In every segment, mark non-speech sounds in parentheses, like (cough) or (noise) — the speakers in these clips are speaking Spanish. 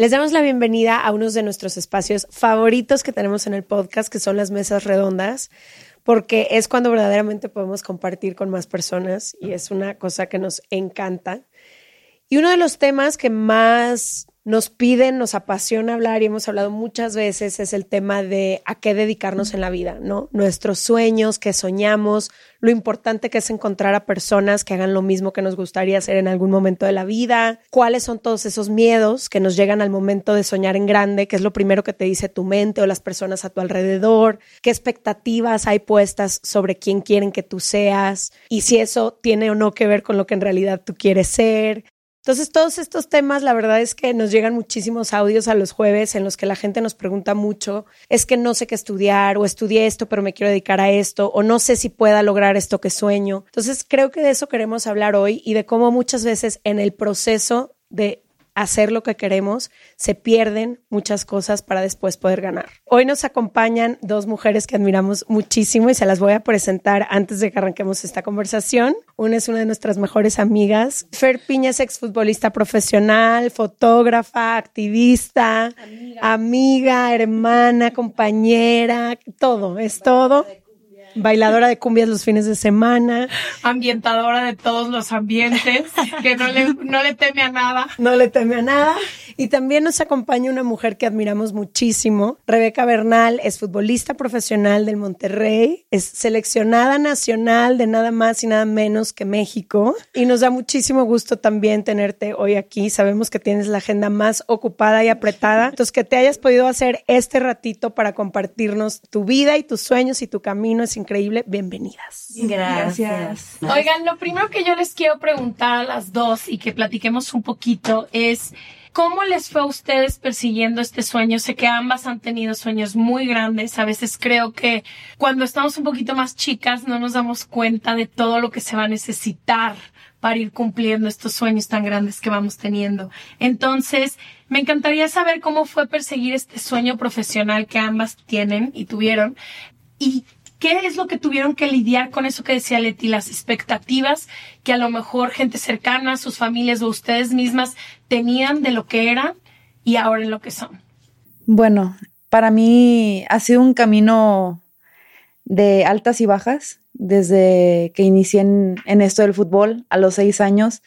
Les damos la bienvenida a uno de nuestros espacios favoritos que tenemos en el podcast, que son las mesas redondas, porque es cuando verdaderamente podemos compartir con más personas y es una cosa que nos encanta. Y uno de los temas que más nos piden, nos apasiona hablar y hemos hablado muchas veces es el tema de a qué dedicarnos en la vida, ¿no? Nuestros sueños, qué soñamos, lo importante que es encontrar a personas que hagan lo mismo que nos gustaría hacer en algún momento de la vida, cuáles son todos esos miedos que nos llegan al momento de soñar en grande, qué es lo primero que te dice tu mente o las personas a tu alrededor, qué expectativas hay puestas sobre quién quieren que tú seas y si eso tiene o no que ver con lo que en realidad tú quieres ser, entonces, todos estos temas, la verdad es que nos llegan muchísimos audios a los jueves en los que la gente nos pregunta mucho, es que no sé qué estudiar o estudié esto, pero me quiero dedicar a esto o no sé si pueda lograr esto que sueño. Entonces, creo que de eso queremos hablar hoy y de cómo muchas veces en el proceso de hacer lo que queremos, se pierden muchas cosas para después poder ganar. Hoy nos acompañan dos mujeres que admiramos muchísimo y se las voy a presentar antes de que arranquemos esta conversación. Una es una de nuestras mejores amigas. Fer Piña es exfutbolista profesional, fotógrafa, activista, amiga. amiga, hermana, compañera, todo, es todo bailadora de cumbias los fines de semana, ambientadora de todos los ambientes, que no le, no le teme a nada. No le teme a nada. Y también nos acompaña una mujer que admiramos muchísimo, Rebeca Bernal, es futbolista profesional del Monterrey, es seleccionada nacional de nada más y nada menos que México. Y nos da muchísimo gusto también tenerte hoy aquí. Sabemos que tienes la agenda más ocupada y apretada. Entonces, que te hayas podido hacer este ratito para compartirnos tu vida y tus sueños y tu camino es increíble. Bienvenidas. Gracias. Oigan, lo primero que yo les quiero preguntar a las dos y que platiquemos un poquito es, ¿Cómo les fue a ustedes persiguiendo este sueño? Sé que ambas han tenido sueños muy grandes. A veces creo que cuando estamos un poquito más chicas no nos damos cuenta de todo lo que se va a necesitar para ir cumpliendo estos sueños tan grandes que vamos teniendo. Entonces, me encantaría saber cómo fue perseguir este sueño profesional que ambas tienen y tuvieron y ¿Qué es lo que tuvieron que lidiar con eso que decía Leti, las expectativas que a lo mejor gente cercana, sus familias o ustedes mismas tenían de lo que eran y ahora en lo que son? Bueno, para mí ha sido un camino de altas y bajas desde que inicié en, esto del fútbol a los seis años,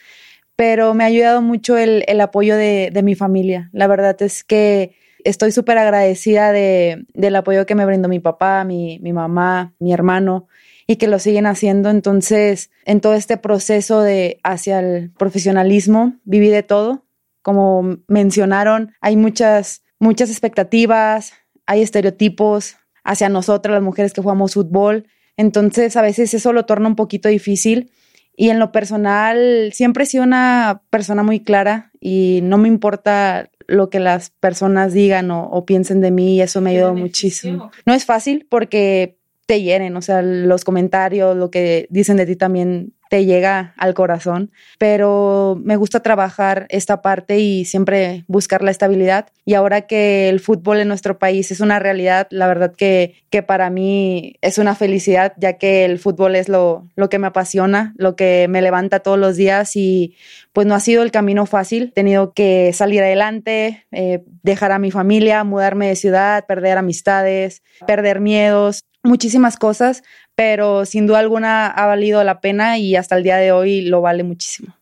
pero me ha ayudado mucho el, apoyo de, de mi familia. La verdad es que estoy súper agradecida de, del apoyo que me brindó mi papá, mi, mi mamá, mi hermano y que lo siguen haciendo. Entonces, en todo este proceso de hacia el profesionalismo, viví de todo. Como mencionaron, hay muchas, muchas expectativas, hay estereotipos hacia nosotras, las mujeres que jugamos fútbol. Entonces, a veces eso lo torna un poquito difícil. Y en lo personal, siempre he sido una persona muy clara y no me importa lo que las personas digan o, piensen de mí y eso me ayudó muchísimo. No es fácil porque te hieren, o sea, los comentarios, lo que dicen de ti también te llega al corazón, pero me gusta trabajar esta parte y siempre buscar la estabilidad. Y ahora que el fútbol en nuestro país es una realidad, la verdad que, que para mí es una felicidad, ya que el fútbol es lo, lo que me apasiona, lo que me levanta todos los días y pues no ha sido el camino fácil. He tenido que salir adelante, eh, dejar a mi familia, mudarme de ciudad, perder amistades, perder miedos, muchísimas cosas, pero sin duda alguna ha valido la pena y hasta el día de hoy lo vale muchísimo.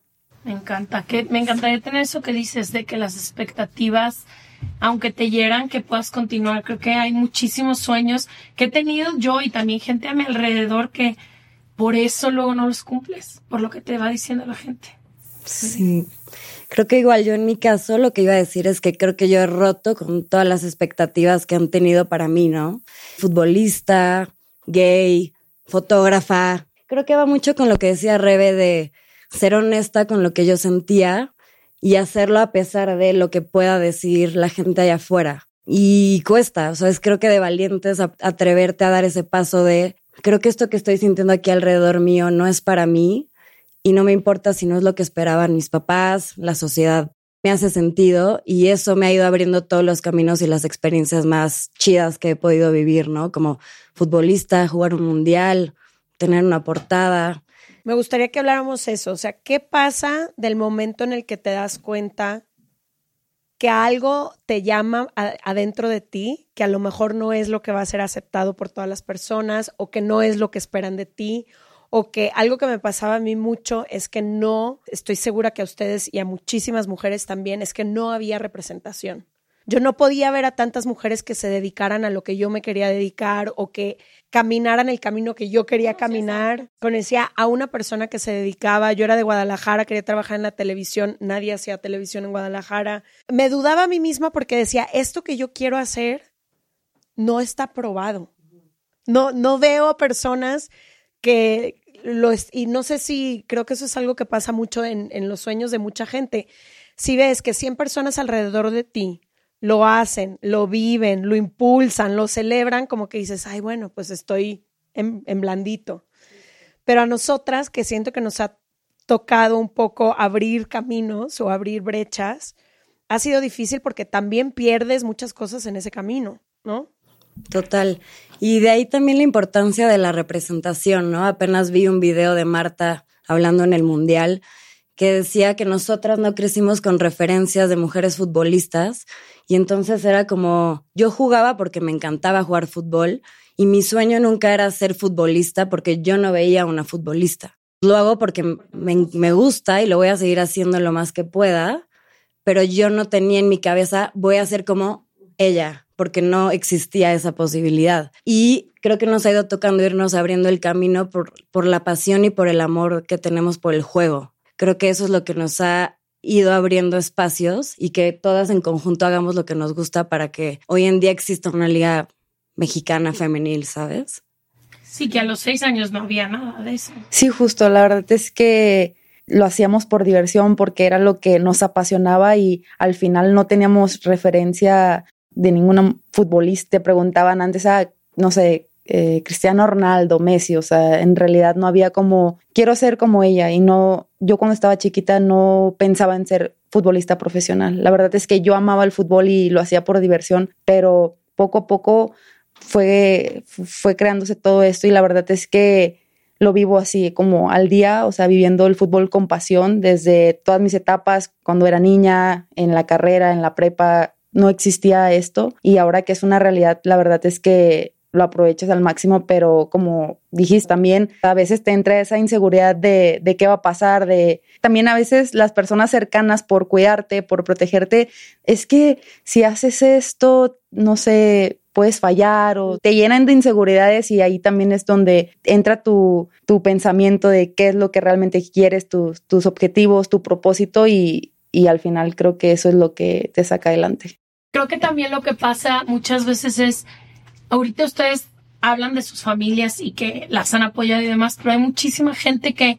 Me encanta, que me encantaría tener eso que dices de que las expectativas, aunque te hieran, que puedas continuar. Creo que hay muchísimos sueños que he tenido yo y también gente a mi alrededor que por eso luego no los cumples, por lo que te va diciendo la gente. Sí. Creo que igual yo en mi caso lo que iba a decir es que creo que yo he roto con todas las expectativas que han tenido para mí, ¿no? Futbolista, gay, fotógrafa. Creo que va mucho con lo que decía Rebe de ser honesta con lo que yo sentía y hacerlo a pesar de lo que pueda decir la gente allá afuera. Y cuesta, o sea, es creo que de valientes atreverte a dar ese paso de, creo que esto que estoy sintiendo aquí alrededor mío no es para mí y no me importa si no es lo que esperaban mis papás, la sociedad me hace sentido y eso me ha ido abriendo todos los caminos y las experiencias más chidas que he podido vivir, ¿no? Como futbolista, jugar un mundial, tener una portada. Me gustaría que habláramos eso, o sea, ¿qué pasa del momento en el que te das cuenta que algo te llama adentro de ti, que a lo mejor no es lo que va a ser aceptado por todas las personas o que no es lo que esperan de ti o que algo que me pasaba a mí mucho es que no, estoy segura que a ustedes y a muchísimas mujeres también, es que no había representación. Yo no podía ver a tantas mujeres que se dedicaran a lo que yo me quería dedicar o que caminaran el camino que yo quería caminar. Conocía a una persona que se dedicaba, yo era de Guadalajara, quería trabajar en la televisión, nadie hacía televisión en Guadalajara. Me dudaba a mí misma porque decía, esto que yo quiero hacer no está probado. No, no veo personas que lo y no sé si creo que eso es algo que pasa mucho en, en los sueños de mucha gente. Si ves que 100 personas alrededor de ti lo hacen, lo viven, lo impulsan, lo celebran, como que dices, ay, bueno, pues estoy en, blandito. Pero a nosotras, que siento que nos ha tocado un poco abrir caminos o abrir brechas, ha sido difícil porque también pierdes muchas cosas en ese camino, ¿no? Total. Y de ahí también la importancia de la representación, ¿no? Apenas vi un video de Marta hablando en el Mundial que decía que nosotras no crecimos con referencias de mujeres futbolistas y entonces era como, yo jugaba porque me encantaba jugar fútbol y mi sueño nunca era ser futbolista porque yo no veía una futbolista. Lo hago porque me, me gusta y lo voy a seguir haciendo lo más que pueda, pero yo no tenía en mi cabeza, voy a ser como ella, porque no existía esa posibilidad. Y creo que nos ha ido tocando irnos abriendo el camino por, por la pasión y por el amor que tenemos por el juego. Creo que eso es lo que nos ha ido abriendo espacios y que todas en conjunto hagamos lo que nos gusta para que hoy en día exista una liga mexicana femenil, ¿sabes? Sí, que a los seis años no había nada de eso. Sí, justo, la verdad es que lo hacíamos por diversión porque era lo que nos apasionaba y al final no teníamos referencia de ninguna futbolista. Preguntaban antes, a, ah, no sé, eh, Cristiano Ronaldo, Messi, o sea, en realidad no había como, quiero ser como ella y no, yo cuando estaba chiquita no pensaba en ser futbolista profesional. La verdad es que yo amaba el fútbol y lo hacía por diversión, pero poco a poco fue, fue creándose todo esto y la verdad es que lo vivo así como al día, o sea, viviendo el fútbol con pasión desde todas mis etapas, cuando era niña, en la carrera, en la prepa, no existía esto y ahora que es una realidad, la verdad es que lo aprovechas al máximo, pero como dijiste también, a veces te entra esa inseguridad de, de qué va a pasar, de también a veces las personas cercanas por cuidarte, por protegerte, es que si haces esto, no sé, puedes fallar o te llenan de inseguridades y ahí también es donde entra tu, tu pensamiento de qué es lo que realmente quieres, tus, tus objetivos, tu propósito y, y al final creo que eso es lo que te saca adelante. Creo que también lo que pasa muchas veces es ahorita ustedes hablan de sus familias y que las han apoyado y demás, pero hay muchísima gente que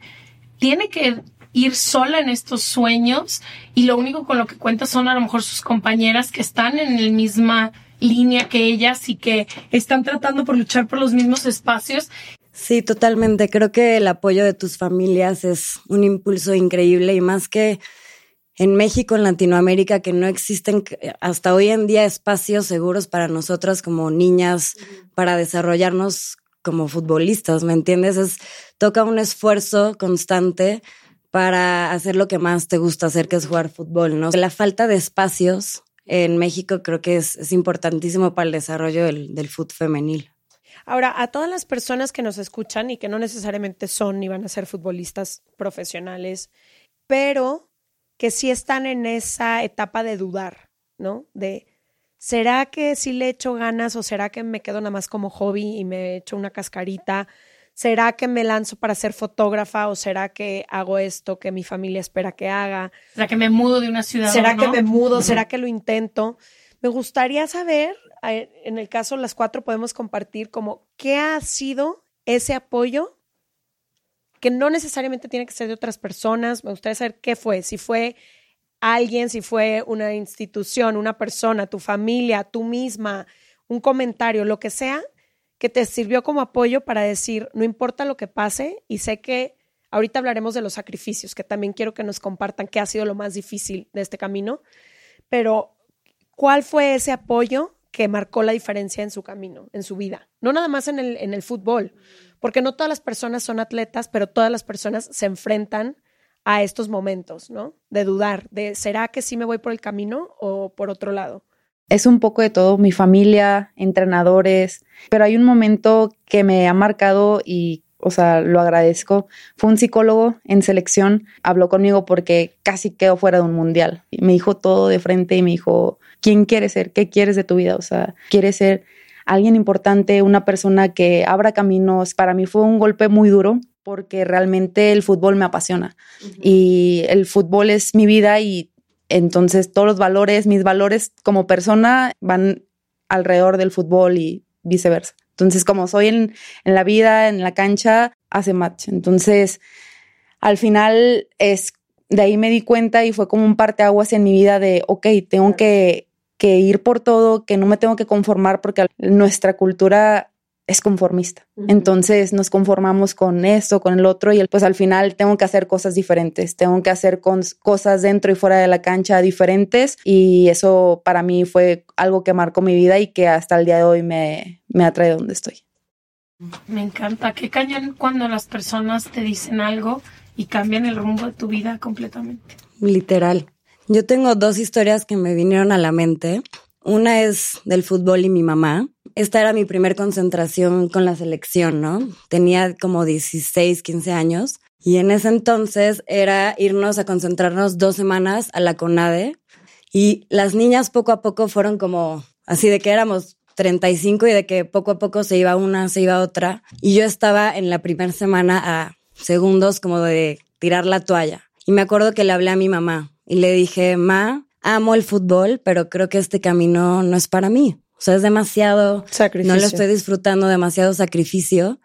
tiene que ir sola en estos sueños y lo único con lo que cuenta son a lo mejor sus compañeras que están en la misma línea que ellas y que están tratando por luchar por los mismos espacios. Sí, totalmente. Creo que el apoyo de tus familias es un impulso increíble y más que en México, en Latinoamérica, que no existen hasta hoy en día espacios seguros para nosotras como niñas para desarrollarnos como futbolistas, ¿me entiendes? Es, toca un esfuerzo constante para hacer lo que más te gusta hacer, que es jugar fútbol, ¿no? La falta de espacios en México creo que es, importantísimo para el desarrollo del, del fútbol femenil. Ahora, a todas las personas que nos escuchan y que no necesariamente son ni van a ser futbolistas profesionales, pero que sí están en esa etapa de dudar, ¿no? De, ¿será que sí le echo ganas o será que me quedo nada más como hobby y me echo una cascarita? ¿Será que me lanzo para ser fotógrafa o será que hago esto que mi familia espera que haga? ¿Será que me mudo de una ciudad? ¿Será que me mudo? ¿Será que lo intento? Me gustaría saber, eh, en el caso las cuatro podemos compartir como qué ha sido ese apoyo que no necesariamente tiene que ser de otras personas. Me gustaría saber qué fue, si fue alguien, si fue una institución, una persona, tu familia, tú misma, un comentario, lo que sea, que te sirvió como apoyo para decir, no importa lo que pase, y sé que ahorita hablaremos de los sacrificios, que también quiero que nos compartan qué ha sido lo más difícil de este camino, pero ¿cuál fue ese apoyo que marcó la diferencia en su camino, en su vida? No nada más en el, en el fútbol, porque no todas las personas son atletas, pero todas las personas se enfrentan a estos momentos, ¿no? De dudar, de ¿será que sí me voy por el camino o por otro lado? Es un poco de todo, mi familia, entrenadores, pero hay un momento que me ha marcado y, o sea, lo agradezco. Fue un psicólogo en selección, habló conmigo porque casi quedó fuera de un mundial. Y me dijo todo de frente y me dijo, ¿quién quieres ser? ¿Qué quieres de tu vida? O sea, ¿quieres ser alguien importante, una persona que abra caminos? Para mí fue un golpe muy duro porque realmente el fútbol me apasiona y el fútbol es mi vida y entonces todos los valores, mis valores como persona van alrededor del fútbol y viceversa. Entonces como soy en, en la vida, en la cancha, hace match. Entonces al final es, de ahí me di cuenta y fue como un parteaguas en mi vida de, ok, tengo que, que ir por todo, que no me tengo que conformar porque nuestra cultura es conformista. Entonces nos conformamos con esto, con el otro y pues al final tengo que hacer cosas diferentes, tengo que hacer con, cosas dentro y fuera de la cancha diferentes y eso para mí fue algo que marcó mi vida y que hasta el día de hoy me, me atrae donde estoy. Me encanta. Qué cañón cuando las personas te dicen algo y cambian el rumbo de tu vida completamente. Literal. Yo tengo dos historias que me vinieron a la mente. Una es del fútbol y mi mamá. Esta era mi primer concentración con la selección, ¿no? Tenía como 16, 15 años. Y en ese entonces era irnos a concentrarnos dos semanas a la CONADE. Y las niñas poco a poco fueron como así de que éramos 35 y de que poco a poco se iba una, se iba otra. Y yo estaba en la primera semana a segundos como de tirar la toalla. Y me acuerdo que le hablé a mi mamá y le dije, ma, amo el fútbol, pero creo que este camino no es para mí. O sea, es demasiado, Sacrificio. no lo estoy disfrutando, demasiado sacrificio.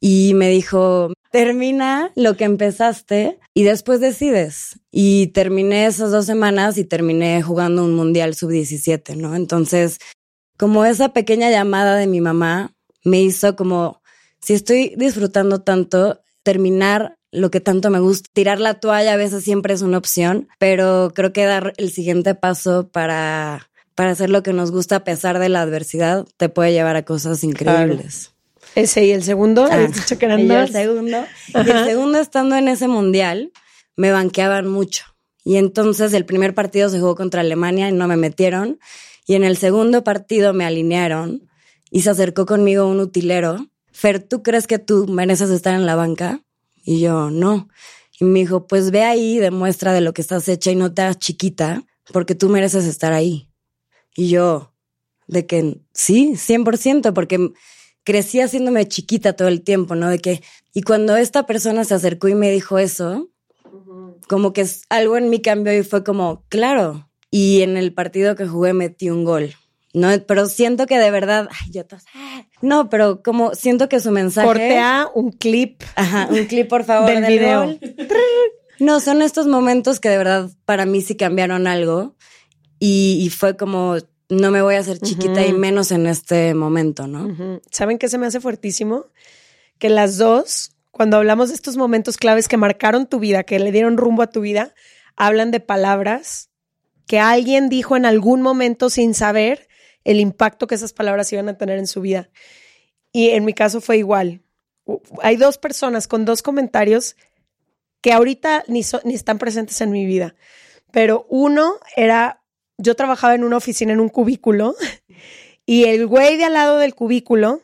Y me dijo, termina lo que empezaste y después decides. Y terminé esas dos semanas y terminé jugando un mundial sub-17, ¿no? Entonces, como esa pequeña llamada de mi mamá me hizo como, si estoy disfrutando tanto, terminar lo que tanto me gusta. Tirar la toalla a veces siempre es una opción, pero creo que dar el siguiente paso para, para hacer lo que nos gusta a pesar de la adversidad te puede llevar a cosas increíbles. Ese y el segundo, Ah, habías dicho que eran y el segundo. Y el segundo, estando en ese mundial, me banqueaban mucho. Y entonces el primer partido se jugó contra Alemania y no me metieron. Y en el segundo partido me alinearon y se acercó conmigo un utilero. Fer, ¿tú crees que tú mereces estar en la banca? Y yo, no. Y me dijo, pues ve ahí, demuestra de lo que estás hecha y no te hagas chiquita, porque tú mereces estar ahí. Y yo, de que sí, 100%, porque crecí haciéndome chiquita todo el tiempo, ¿no? De que, y cuando esta persona se acercó y me dijo eso, como que es- algo en mí cambió y fue como, claro. Y en el partido que jugué metí un gol. No, pero siento que de verdad, ay, yo tos- ah. no, pero como siento que su mensaje. Corte a un clip. Ajá, un clip por favor Del del, video. No, son estos momentos que de verdad para mí sí cambiaron algo y, y fue como no me voy a hacer chiquita y menos en este momento, ¿no? ¿Saben qué se me hace fuertísimo? Que las dos, cuando hablamos de estos momentos claves que marcaron tu vida, que le dieron rumbo a tu vida, hablan de palabras que alguien dijo en algún momento sin saber el impacto que esas palabras iban a tener en su vida. Y en mi caso fue igual. Hay dos personas con dos comentarios que ahorita ni, ni están presentes en mi vida. Pero uno era, yo trabajaba en una oficina en un cubículo (laughs) y el güey de al lado del cubículo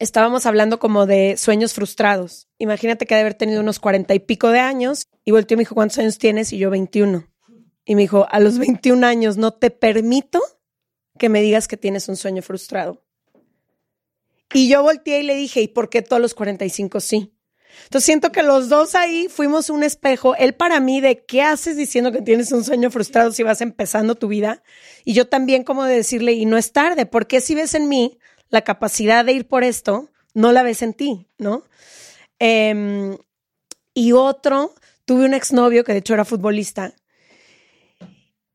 estábamos hablando como de sueños frustrados. Imagínate que de haber tenido unos cuarenta y pico de años y volteó y me dijo, ¿cuántos años tienes? Y yo, 21. Y me dijo, a los 21 años no te permito que me digas que tienes un sueño frustrado. Y yo volteé y le dije, ¿y por qué todos los 45 sí? Entonces siento que los dos ahí fuimos un espejo, él para mí de qué haces diciendo que tienes un sueño frustrado si vas empezando tu vida y yo también como de decirle y no es tarde, porque si ves en mí la capacidad de ir por esto, no la ves en ti, ¿no? Em, y otro, tuve un exnovio que de hecho era futbolista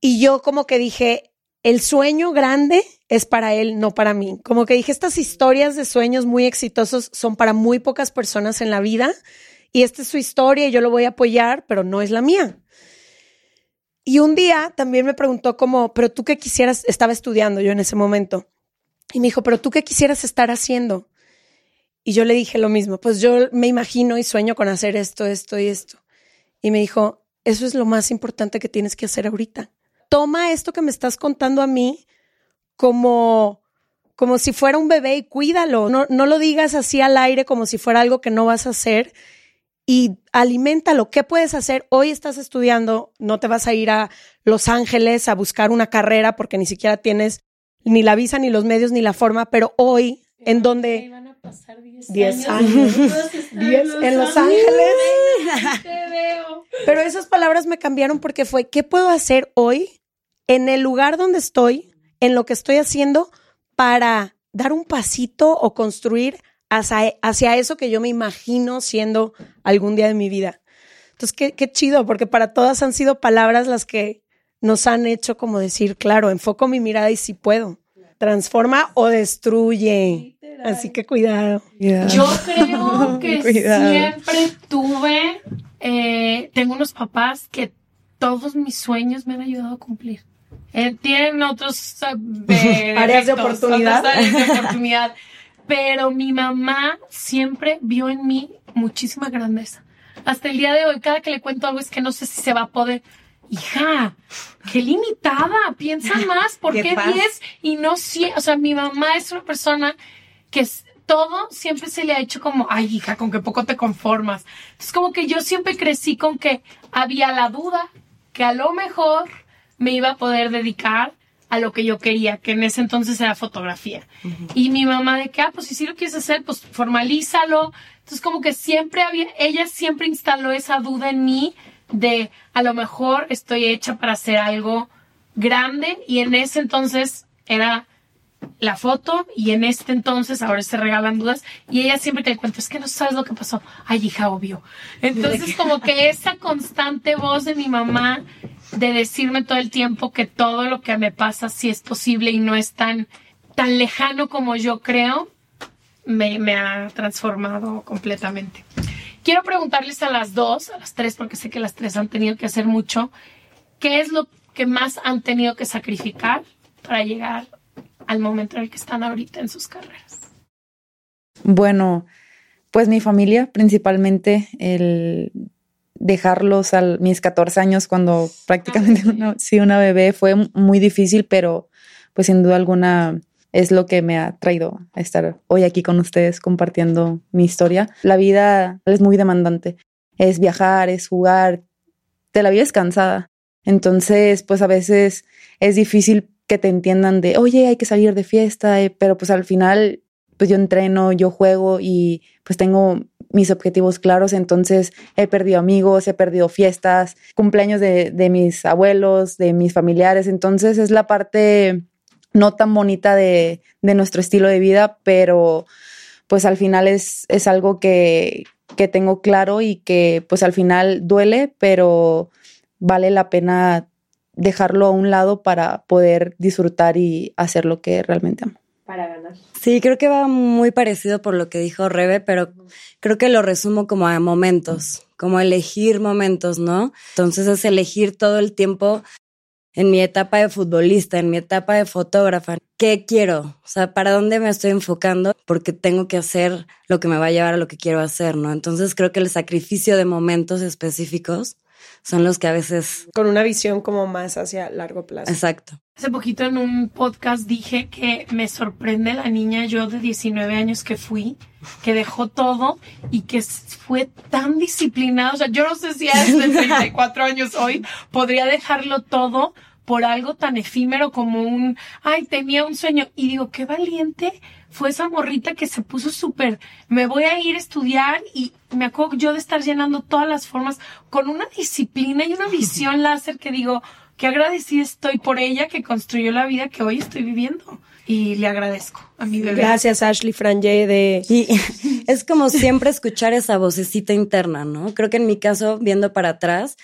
y yo como que dije, el sueño grande es para él, no para mí. Como que dije, estas historias de sueños muy exitosos son para muy pocas personas en la vida y esta es su historia y yo lo voy a apoyar, pero no es la mía. Y un día también me preguntó como, pero tú qué quisieras, estaba estudiando yo en ese momento, y me dijo, pero tú qué quisieras estar haciendo. Y yo le dije lo mismo, pues yo me imagino y sueño con hacer esto, esto y esto. Y me dijo, eso es lo más importante que tienes que hacer ahorita toma esto que me estás contando a mí como, como si fuera un bebé y cuídalo. No, no lo digas así al aire como si fuera algo que no vas a hacer y aliméntalo. ¿Qué puedes hacer? Hoy estás estudiando, no te vas a ir a Los Ángeles a buscar una carrera porque ni siquiera tienes ni la visa, ni los medios, ni la forma, pero hoy, en donde... Iban a pasar 10 años. 10 en Los Ángeles. Te veo. Pero esas palabras me cambiaron porque fue, ¿qué puedo hacer hoy en el lugar donde estoy, en lo que estoy haciendo para dar un pasito o construir hacia, hacia eso que yo me imagino siendo algún día de mi vida? Entonces, qué, qué chido, porque para todas han sido palabras las que nos han hecho como decir, claro, enfoco mi mirada y sí puedo. Transforma o destruye. Así que cuidado. Yo creo (laughs) que Cuidado. siempre tuve, eh, tengo unos papás que todos mis sueños me han ayudado a cumplir. Eh, tienen otros eh, (laughs) Áreas de oportunidad. otras áreas de (laughs) oportunidad. Pero mi mamá siempre vio en mí muchísima grandeza. Hasta el día de hoy, cada que le cuento algo es que no sé si se va a poder. Hija, qué limitada, piensa (laughs) más, ¿por Qué qué paz. 10 y no 100? O sea, mi mamá es una persona que es- todo siempre se le ha hecho como, ay, hija, con que poco te conformas. Es como que yo siempre crecí con que había la duda que a lo mejor me iba a poder dedicar a lo que yo quería, que en ese entonces era fotografía. Y mi mamá de que, ah, pues si sí lo quieres hacer, pues formalízalo. Entonces como que siempre había, ella siempre instaló esa duda en mí de a lo mejor estoy hecha para hacer algo grande y en ese entonces era la foto y en este entonces ahora se regalan dudas y ella siempre que le cuento es que no sabes lo que pasó ay hija obvio. Entonces (laughs) como que esa constante voz de mi mamá de decirme todo el tiempo que todo lo que me pasa sí es posible y no es tan tan lejano como yo creo me, me ha transformado completamente. Quiero preguntarles a las dos a las tres porque sé que las tres han tenido que hacer mucho qué es lo que más han tenido que sacrificar para llegar al momento en el que están ahorita en sus carreras. Bueno, pues mi familia, principalmente el dejarlos a mis 14 años cuando prácticamente bebé. una, sí, una bebé fue muy difícil, pero pues sin duda alguna es lo que me ha traído a estar hoy aquí con ustedes compartiendo mi historia. La vida es muy demandante, es viajar, es jugar, te la vida es cansada. Entonces, pues a veces es difícil que te entiendan de, oye, hay que salir de fiesta, eh, pero pues al final, pues yo entreno, yo juego y pues tengo mis objetivos claros, entonces he perdido amigos, he perdido fiestas, cumpleaños de, de mis abuelos, de mis familiares, entonces es la parte no tan bonita de, de nuestro estilo de vida, pero pues al final es, es algo que, que tengo claro y que pues al final duele, pero vale la pena dejarlo a un lado para poder disfrutar y hacer lo que realmente amo. Para ganar. Sí, creo que va muy parecido por lo que dijo Rebe, pero creo que lo resumo como a momentos, como elegir momentos, ¿no? Entonces es elegir todo el tiempo en mi etapa de futbolista, en mi etapa de fotógrafa. ¿Qué quiero? O sea, ¿para dónde me estoy enfocando? Porque tengo que hacer lo que me va a llevar a lo que quiero hacer, ¿no? Entonces creo que el sacrificio de momentos específicos son los que a veces... Con una visión como más hacia largo plazo. Exacto. Hace poquito en un podcast dije que me sorprende la niña yo de 19 años que fui, que dejó todo y que fue tan disciplinada. O sea, yo no sé si a (laughs) de 34 años hoy podría dejarlo todo por algo tan efímero como un, ay, tenía un sueño. Y digo, qué valiente fue esa morrita que se puso súper, me voy a ir a estudiar y me acuerdo yo de estar llenando todas las formas con una disciplina y una visión (laughs) láser que digo, que agradecida estoy por ella que construyó la vida que hoy estoy viviendo. Y le agradezco a mi bebé. Gracias, Ashley Franje, de... Y (laughs) es como siempre escuchar esa vocecita interna, ¿no? Creo que en mi caso, viendo para atrás,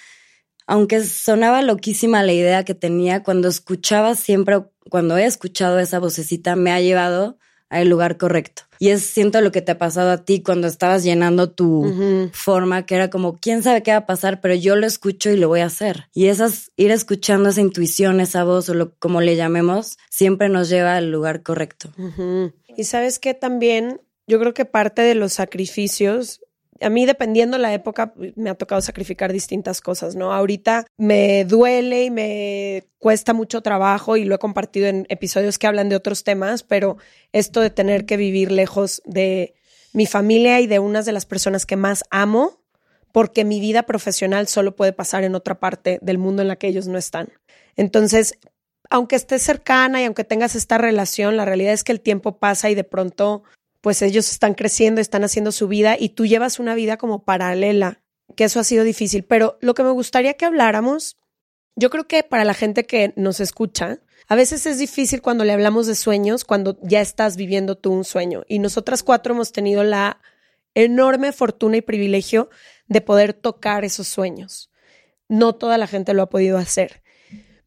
aunque sonaba loquísima la idea que tenía, cuando escuchaba siempre, cuando he escuchado esa vocecita, me ha llevado al lugar correcto. Y es, siento lo que te ha pasado a ti cuando estabas llenando tu forma, que era como, quién sabe qué va a pasar, pero yo lo escucho y lo voy a hacer. Y esas, ir escuchando esa intuición, esa voz o lo, como le llamemos, siempre nos lleva al lugar correcto. Y sabes que también, yo creo que parte de los sacrificios a mí dependiendo la época me ha tocado sacrificar distintas cosas, ¿no? Ahorita me duele y me cuesta mucho trabajo y lo he compartido en episodios que hablan de otros temas, pero esto de tener que vivir lejos de mi familia y de unas de las personas que más amo, porque mi vida profesional solo puede pasar en otra parte del mundo en la que ellos no están. Entonces, aunque estés cercana y aunque tengas esta relación, la realidad es que el tiempo pasa y de pronto pues ellos están creciendo, están haciendo su vida y tú llevas una vida como paralela, que eso ha sido difícil. Pero lo que me gustaría que habláramos, yo creo que para la gente que nos escucha, a veces es difícil cuando le hablamos de sueños, cuando ya estás viviendo tú un sueño. Y nosotras cuatro hemos tenido la enorme fortuna y privilegio de poder tocar esos sueños. No toda la gente lo ha podido hacer.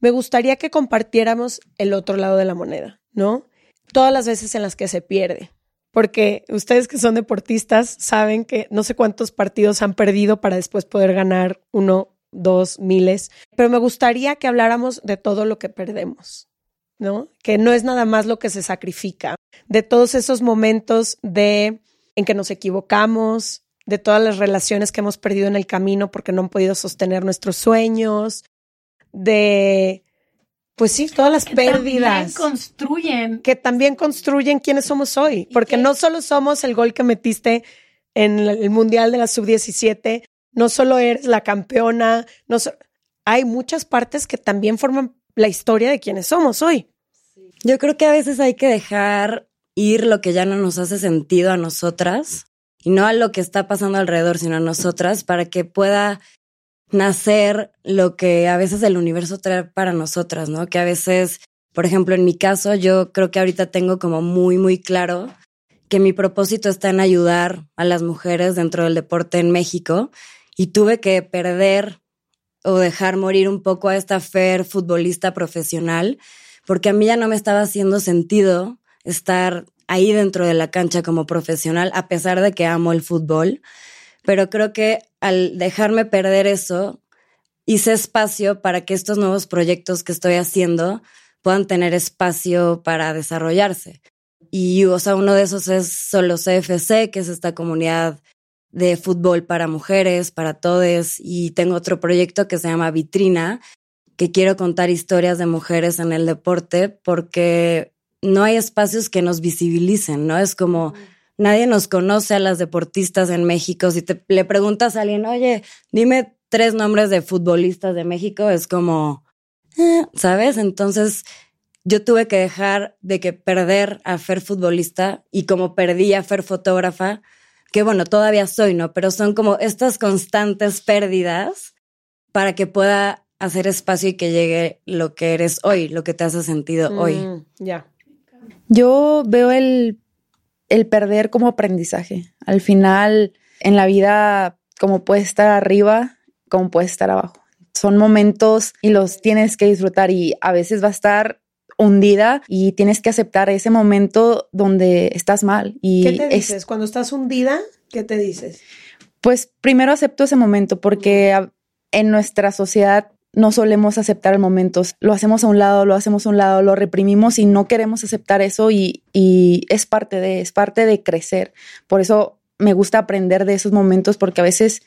Me gustaría que compartiéramos el otro lado de la moneda, ¿no? Todas las veces en las que se pierde, porque ustedes que son deportistas saben que no sé cuántos partidos han perdido para después poder ganar uno, dos, miles, pero me gustaría que habláramos de todo lo que perdemos, ¿no? Que no es nada más lo que se sacrifica, de todos esos momentos de en que nos equivocamos, de todas las relaciones que hemos perdido en el camino porque no han podido sostener nuestros sueños, de pues sí, todas las que pérdidas. También construyen. Que también construyen quiénes somos hoy. Porque no solo somos el gol que metiste en el Mundial de la Sub-17, no solo eres la campeona, no hay muchas partes que también forman la historia de quiénes somos hoy. Yo creo que a veces hay que dejar ir lo que ya no nos hace sentido a nosotras y no a lo que está pasando alrededor, sino a nosotras para que pueda nacer lo que a veces el universo trae para nosotras, ¿no? Que a veces, por ejemplo, en mi caso, yo creo que ahorita tengo como muy, muy claro que mi propósito está en ayudar a las mujeres dentro del deporte en México y tuve que perder o dejar morir un poco a esta Fer futbolista profesional porque a mí ya no me estaba haciendo sentido estar ahí dentro de la cancha como profesional a pesar de que amo el fútbol pero creo que al dejarme perder eso, hice espacio para que estos nuevos proyectos que estoy haciendo puedan tener espacio para desarrollarse. Y, o sea, uno de esos es solo CFC, que es esta comunidad de fútbol para mujeres, para todes, y tengo otro proyecto que se llama Vitrina, que quiero contar historias de mujeres en el deporte porque no hay espacios que nos visibilicen, ¿no? Es como nadie nos conoce a las deportistas en México. Si te, le preguntas a alguien, oye, dime tres nombres de futbolistas de México, es como, eh", ¿sabes? Entonces yo tuve que dejar de que perder a Fer futbolista y como perdí a Fer fotógrafa, que bueno, todavía soy, ¿no? Pero son como estas constantes pérdidas para que pueda hacer espacio y que llegue lo que eres hoy, lo que te hace sentido hoy. Mm, ya. Yo veo el el perder como aprendizaje. Al final, en la vida, como puedes estar arriba, como puedes estar abajo. Son momentos y los tienes que disfrutar y a veces va a estar hundida y tienes que aceptar ese momento donde estás mal. Y ¿Qué te dices? Cuando estás hundida, ¿qué te dices? Pues primero acepto ese momento porque en nuestra sociedad no solemos aceptar el momento, lo hacemos a un lado, lo hacemos a un lado, lo reprimimos y no queremos aceptar eso y, es parte de, es parte de crecer. Por eso me gusta aprender de esos momentos porque a veces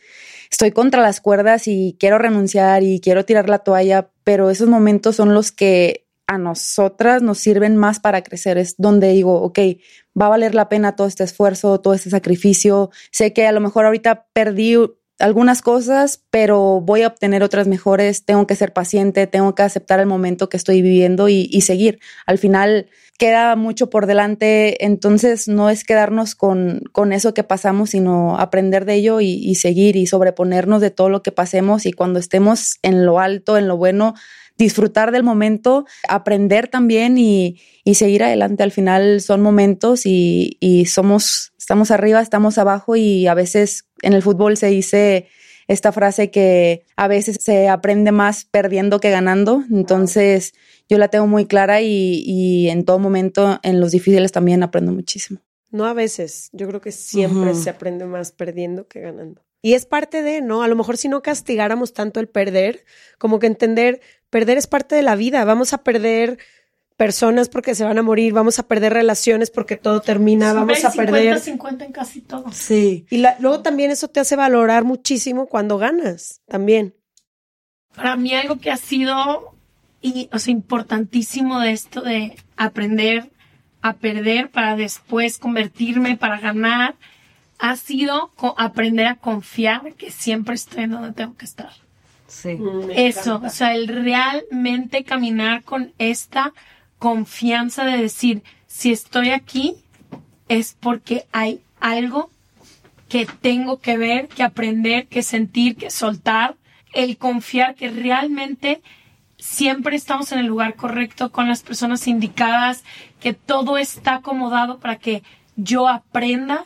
estoy contra las cuerdas y quiero renunciar y quiero tirar la toalla, pero esos momentos son los que a nosotras nos sirven más para crecer. Es donde digo, ok, va a valer la pena todo este esfuerzo, todo este sacrificio. Sé que a lo mejor ahorita perdí algunas cosas, pero voy a obtener otras mejores. Tengo que ser paciente, tengo que aceptar el momento que estoy viviendo y, seguir. Al final queda mucho por delante, entonces no es quedarnos con, con eso que pasamos, sino aprender de ello y, y seguir y sobreponernos de todo lo que pasemos y cuando estemos en lo alto, en lo bueno, disfrutar del momento, aprender también y, y seguir adelante. Al final son momentos y, y, somos, estamos arriba, estamos abajo y a veces en el fútbol se dice esta frase que a veces se aprende más perdiendo que ganando. Entonces yo la tengo muy clara y, y en todo momento, en los difíciles también aprendo muchísimo. No a veces, yo creo que siempre uh -huh. se aprende más perdiendo que ganando. Y es parte de, ¿no? A lo mejor si no castigáramos tanto el perder, como que entender, perder es parte de la vida, vamos a perder personas porque se van a morir, vamos a perder relaciones porque todo termina, vamos a 50, perder 50 en casi todo. Sí. Y la, luego también eso te hace valorar muchísimo cuando ganas, también. Para mí algo que ha sido y, o sea, importantísimo de esto de aprender a perder para después convertirme, para ganar, ha sido aprender a confiar que siempre estoy en donde tengo que estar. Sí. Mm, Eso, encanta. o sea, el realmente caminar con esta confianza de decir, si estoy aquí es porque hay algo que tengo que ver, que aprender, que sentir, que soltar, el confiar que realmente siempre estamos en el lugar correcto con las personas indicadas, que todo está acomodado para que yo aprenda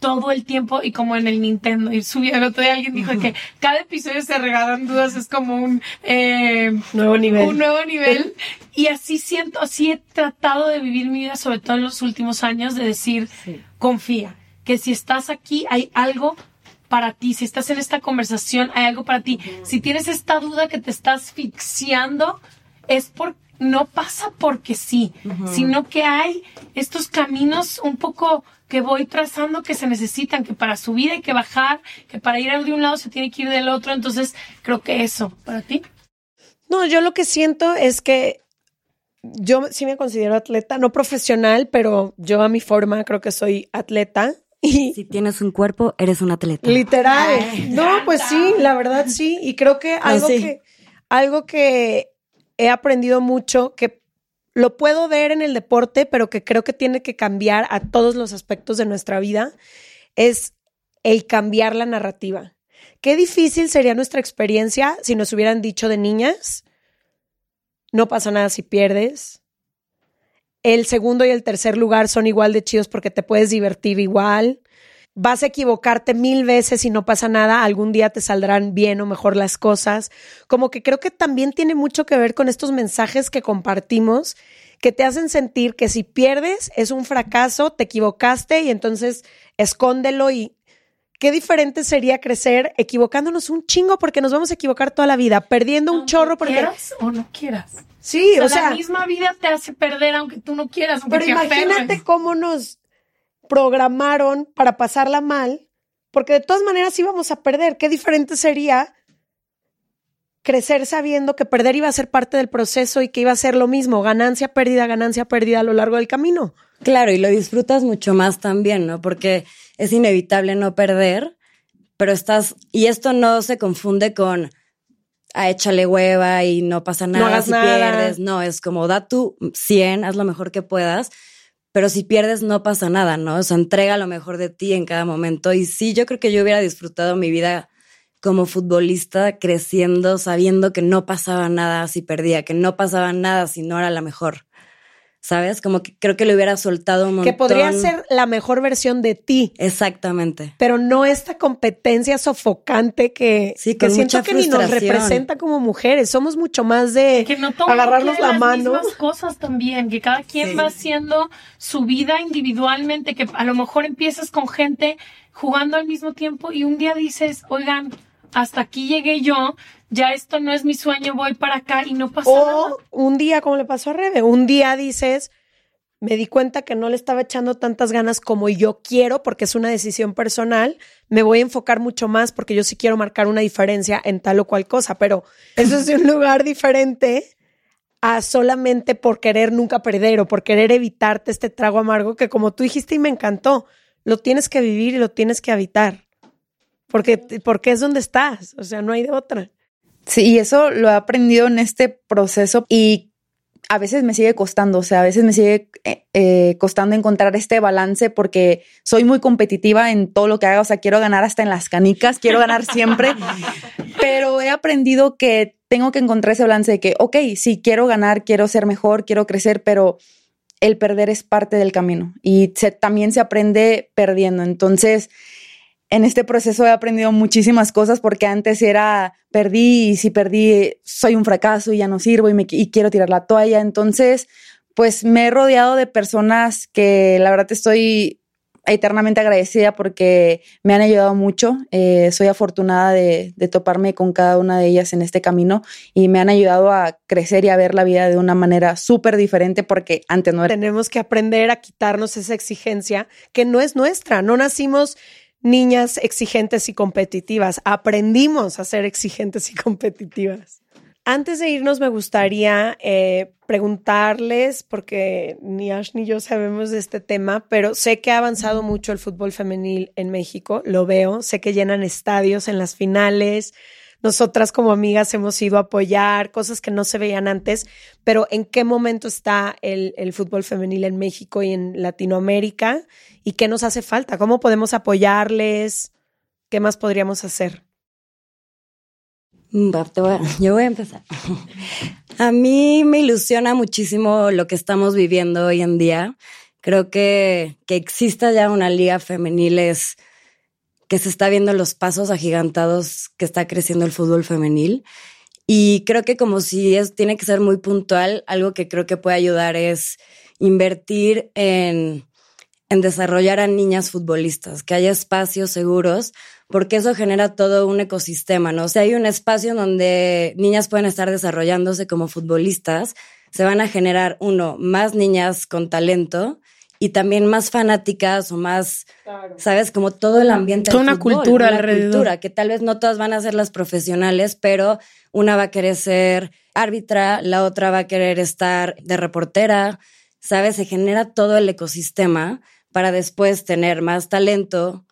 todo el tiempo y como en el Nintendo ir subiendo. El otro día alguien dijo que cada episodio se regalan dudas, es como un eh, nuevo nivel. Un nuevo nivel. Y así siento, así he tratado de vivir mi vida, sobre todo en los últimos años, de decir, sí. confía, que si estás aquí hay algo para ti, si estás en esta conversación hay algo para ti. Uh -huh. Si tienes esta duda que te está asfixiando, es porque no pasa porque sí, uh -huh. sino que hay estos caminos un poco que voy trazando que se necesitan, que para subir hay que bajar, que para ir de un lado se tiene que ir del otro. Entonces, creo que eso, para ti. No, yo lo que siento es que yo sí me considero atleta, no profesional, pero yo a mi forma creo que soy atleta. Y si tienes un cuerpo, eres un atleta. Literal. Ay, no, pues sí, la verdad sí. Y creo que algo, sí. que algo que he aprendido mucho, que lo puedo ver en el deporte, pero que creo que tiene que cambiar a todos los aspectos de nuestra vida, es el cambiar la narrativa. Qué difícil sería nuestra experiencia si nos hubieran dicho de niñas, no pasa nada si pierdes. El segundo y el tercer lugar son igual de chidos porque te puedes divertir igual. Vas a equivocarte mil veces y no pasa nada, algún día te saldrán bien o mejor las cosas. Como que creo que también tiene mucho que ver con estos mensajes que compartimos que te hacen sentir que si pierdes es un fracaso, te equivocaste y entonces escóndelo y qué diferente sería crecer equivocándonos un chingo porque nos vamos a equivocar toda la vida, perdiendo un chorro porque quieras o no quieras. Sí, o sea, o sea, la misma vida te hace perder aunque tú no quieras. Pero imagínate aferres. cómo nos programaron para pasarla mal, porque de todas maneras íbamos a perder. Qué diferente sería crecer sabiendo que perder iba a ser parte del proceso y que iba a ser lo mismo, ganancia, pérdida, ganancia, pérdida a lo largo del camino. Claro, y lo disfrutas mucho más también, ¿no? Porque es inevitable no perder, pero estás, y esto no se confunde con, ah, échale hueva y no pasa nada no si nada. pierdes, no, es como da tu 100, haz lo mejor que puedas, pero si pierdes no pasa nada, ¿no? O sea, entrega lo mejor de ti en cada momento, y sí, yo creo que yo hubiera disfrutado mi vida como futbolista creciendo, sabiendo que no pasaba nada si perdía, que no pasaba nada si no era la mejor. ¿Sabes? Como que creo que le hubiera soltado un montón. Que podría ser la mejor versión de ti. Exactamente. Pero no esta competencia sofocante que, sí, que siento que ni nos representa como mujeres. Somos mucho más de que no agarrarnos la las mano. mismas cosas también, que cada quien Sí. va haciendo su vida individualmente, que a lo mejor empiezas con gente jugando al mismo tiempo y un día dices, oigan, hasta aquí llegué yo, ya esto no es mi sueño, voy para acá y no pasa nada. O un día, como le pasó a Rebe, un día dices, me di cuenta que no le estaba echando tantas ganas como yo quiero, porque es una decisión personal, me voy a enfocar mucho más porque yo sí quiero marcar una diferencia en tal o cual cosa, pero eso es de un lugar diferente a solamente por querer nunca perder o por querer evitarte este trago amargo que como tú dijiste y me encantó, lo tienes que vivir y lo tienes que habitar. Porque, porque es donde estás, o sea, no hay de otra. Sí, y eso lo he aprendido en este proceso y a veces me sigue costando, o sea, a veces me sigue eh, eh, costando encontrar este balance porque soy muy competitiva en todo lo que haga, o sea, quiero ganar hasta en las canicas, quiero ganar siempre, (laughs) pero he aprendido que tengo que encontrar ese balance de que, ok, sí, quiero ganar, quiero ser mejor, quiero crecer, pero el perder es parte del camino y también se aprende perdiendo. Entonces, en este proceso he aprendido muchísimas cosas porque antes era perdí y si perdí soy un fracaso y ya no sirvo y, me, y quiero tirar la toalla. Entonces, pues me he rodeado de personas que la verdad estoy eternamente agradecida porque me han ayudado mucho. Eh, soy afortunada de, de, toparme con cada una de ellas en este camino y me han ayudado a crecer y a ver la vida de una manera súper diferente porque antes no era. Tenemos que aprender a quitarnos esa exigencia que no es nuestra. No nacimos niñas exigentes y competitivas. Aprendimos a ser exigentes y competitivas. Antes de irnos, me gustaría eh, preguntarles, porque ni Ash ni yo sabemos de este tema, pero sé que ha avanzado mucho el fútbol femenil en México, lo veo, sé que llenan estadios en las finales, nosotras como amigas hemos ido a apoyar cosas que no se veían antes, pero ¿en qué momento está el, fútbol femenil en México y en Latinoamérica? ¿Y qué nos hace falta? ¿Cómo podemos apoyarles? ¿Qué más podríamos hacer? Mm, yo voy a empezar. (laughs) A mí me ilusiona muchísimo lo que estamos viviendo hoy en día. Creo que, que exista ya una liga femenil es que se está viendo los pasos agigantados que está creciendo el fútbol femenil. Y creo que como si tiene que ser muy puntual, algo que creo que puede ayudar es invertir en, en desarrollar a niñas futbolistas, que haya espacios seguros, porque eso genera todo un ecosistema, ¿no? O sea, hay un espacio donde niñas pueden estar desarrollándose como futbolistas, se van a generar, uno, más niñas con talento y también más fanáticas o más, ¿sabes? Como todo el ambiente. Toda una cultura una alrededor. cultura, que tal vez no todas van a ser las profesionales, pero una va a querer ser árbitra, la otra va a querer estar de reportera, ¿sabes? Se genera todo el ecosistema para después tener más talento,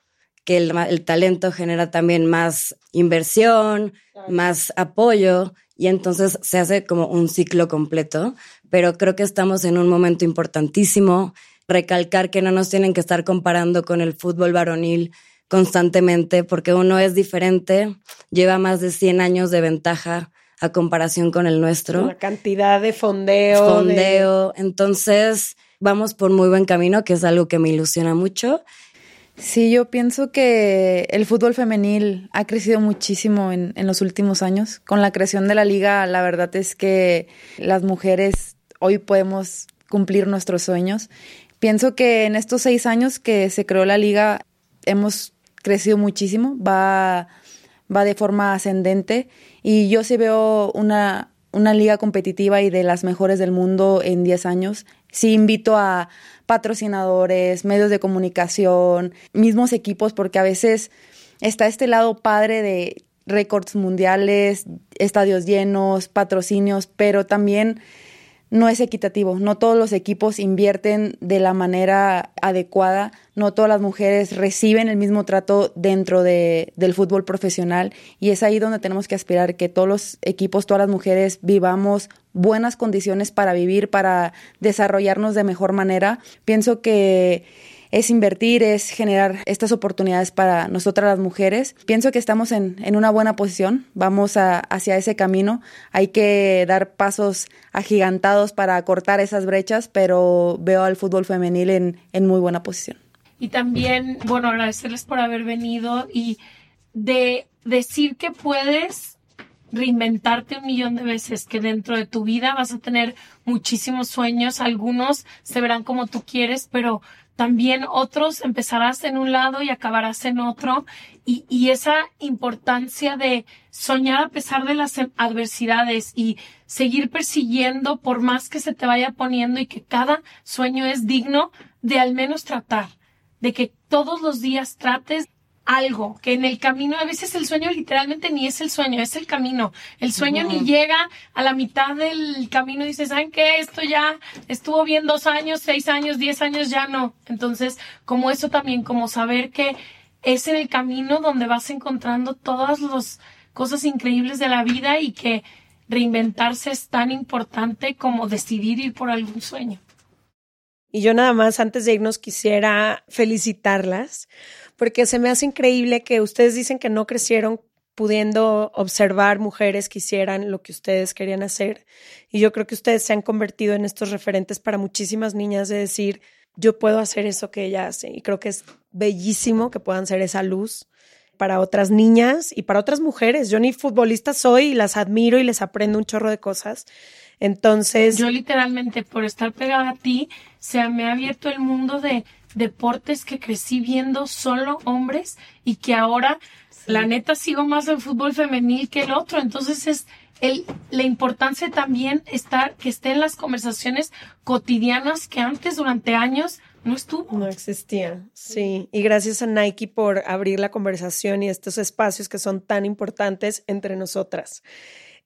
que el, talento genera también más inversión, más apoyo, y entonces se hace como un ciclo completo. Pero creo que estamos en un momento importantísimo recalcar que no nos tienen que estar comparando con el fútbol varonil constantemente, porque uno es diferente, lleva más de 100 años de ventaja a comparación con el nuestro. La cantidad de fondeo. Fondeo. Entonces, vamos por muy buen camino, que es algo que me ilusiona mucho. Sí, yo pienso que el fútbol femenil ha crecido muchísimo en, en los últimos años. Con la creación de la liga, la verdad es que las mujeres hoy podemos cumplir nuestros sueños Pienso que en estos seis años que se creó la liga hemos crecido muchísimo, va, va de forma ascendente y yo sí veo una, una liga competitiva y de las mejores del mundo en 10 años. Sí invito a patrocinadores, medios de comunicación, mismos equipos, porque a veces está este lado padre de récords mundiales, estadios llenos, patrocinios, pero también no es equitativo. No todos los equipos invierten de la manera adecuada. No todas las mujeres reciben el mismo trato dentro de, del fútbol profesional. Y es ahí donde tenemos que aspirar que todos los equipos, todas las mujeres vivamos buenas condiciones para vivir, para desarrollarnos de mejor manera. Pienso que es invertir, es generar estas oportunidades para nosotras las mujeres. Pienso que estamos en, una buena posición, vamos hacia ese camino. Hay que dar pasos agigantados para cortar esas brechas, pero veo al fútbol femenil en, en muy buena posición. Y también, bueno, agradecerles por haber venido y de decir que puedes reinventarte un millón de veces, que dentro de tu vida vas a tener muchísimos sueños, algunos se verán como tú quieres, pero también otros empezarás en un lado y acabarás en otro. Y, y, esa importancia de soñar a pesar de las adversidades y seguir persiguiendo por más que se te vaya poniendo y que cada sueño es digno de al menos tratar, de que todos los días trates algo, que en el camino, a veces el sueño literalmente ni es el sueño, es el camino. El sueño ni llega a la mitad del camino y dices, ¿saben qué? Esto ya estuvo bien dos años, seis años, diez años, ya no. Entonces, como eso también, como saber que es en el camino donde vas encontrando todas las cosas increíbles de la vida y que reinventarse es tan importante como decidir ir por algún sueño. Y yo nada más antes de irnos quisiera felicitarlas porque se me hace increíble que ustedes dicen que no crecieron pudiendo observar mujeres que hicieran lo que ustedes querían hacer. Y yo creo que ustedes se han convertido en estos referentes para muchísimas niñas de decir, yo puedo hacer eso que ella hace. Y creo que es bellísimo que puedan ser esa luz para otras niñas y para otras mujeres. Yo ni futbolista soy y las admiro y les aprendo un chorro de cosas. Entonces... Yo literalmente por estar pegada a ti, se me ha abierto el mundo de deportes que crecí viendo solo hombres y que ahora la neta sigo más el fútbol femenil que el otro. Entonces es el, la importancia también estar, que esté en las conversaciones cotidianas que antes durante años no estuvo. No existía, sí. Y gracias a Nike por abrir la conversación y estos espacios que son tan importantes entre nosotras.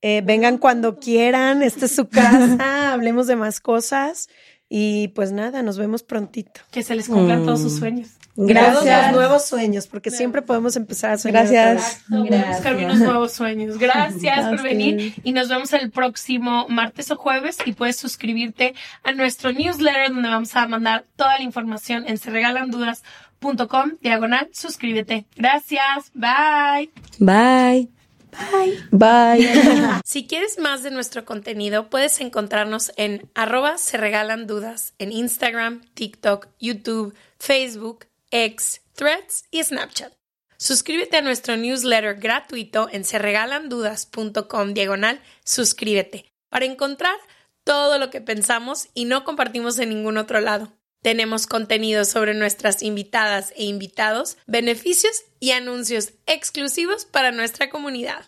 Eh, vengan cuando quieran, esta es su casa, (laughs) hablemos de más cosas. Y pues nada, nos vemos prontito. Que se les cumplan todos sus mm. sueños. Gracias. nuevos sueños, porque siempre podemos empezar a soñar. Gracias. Gracias. unos nuevos sueños. Gracias por venir y nos vemos el próximo martes o jueves y puedes suscribirte a nuestro newsletter donde vamos a mandar toda la información en serregalandudas.com diagonal suscríbete. Gracias. Bye. Bye. Bye. Bye. (laughs) si quieres más de nuestro contenido, puedes encontrarnos en arroba se regalan dudas en Instagram, TikTok, YouTube, Facebook, X, Threads y Snapchat. Suscríbete a nuestro newsletter gratuito en serregalandudas.com diagonal suscríbete para encontrar todo lo que pensamos y no compartimos en ningún otro lado. Tenemos contenido sobre nuestras invitadas e invitados, beneficios y anuncios exclusivos para nuestra comunidad.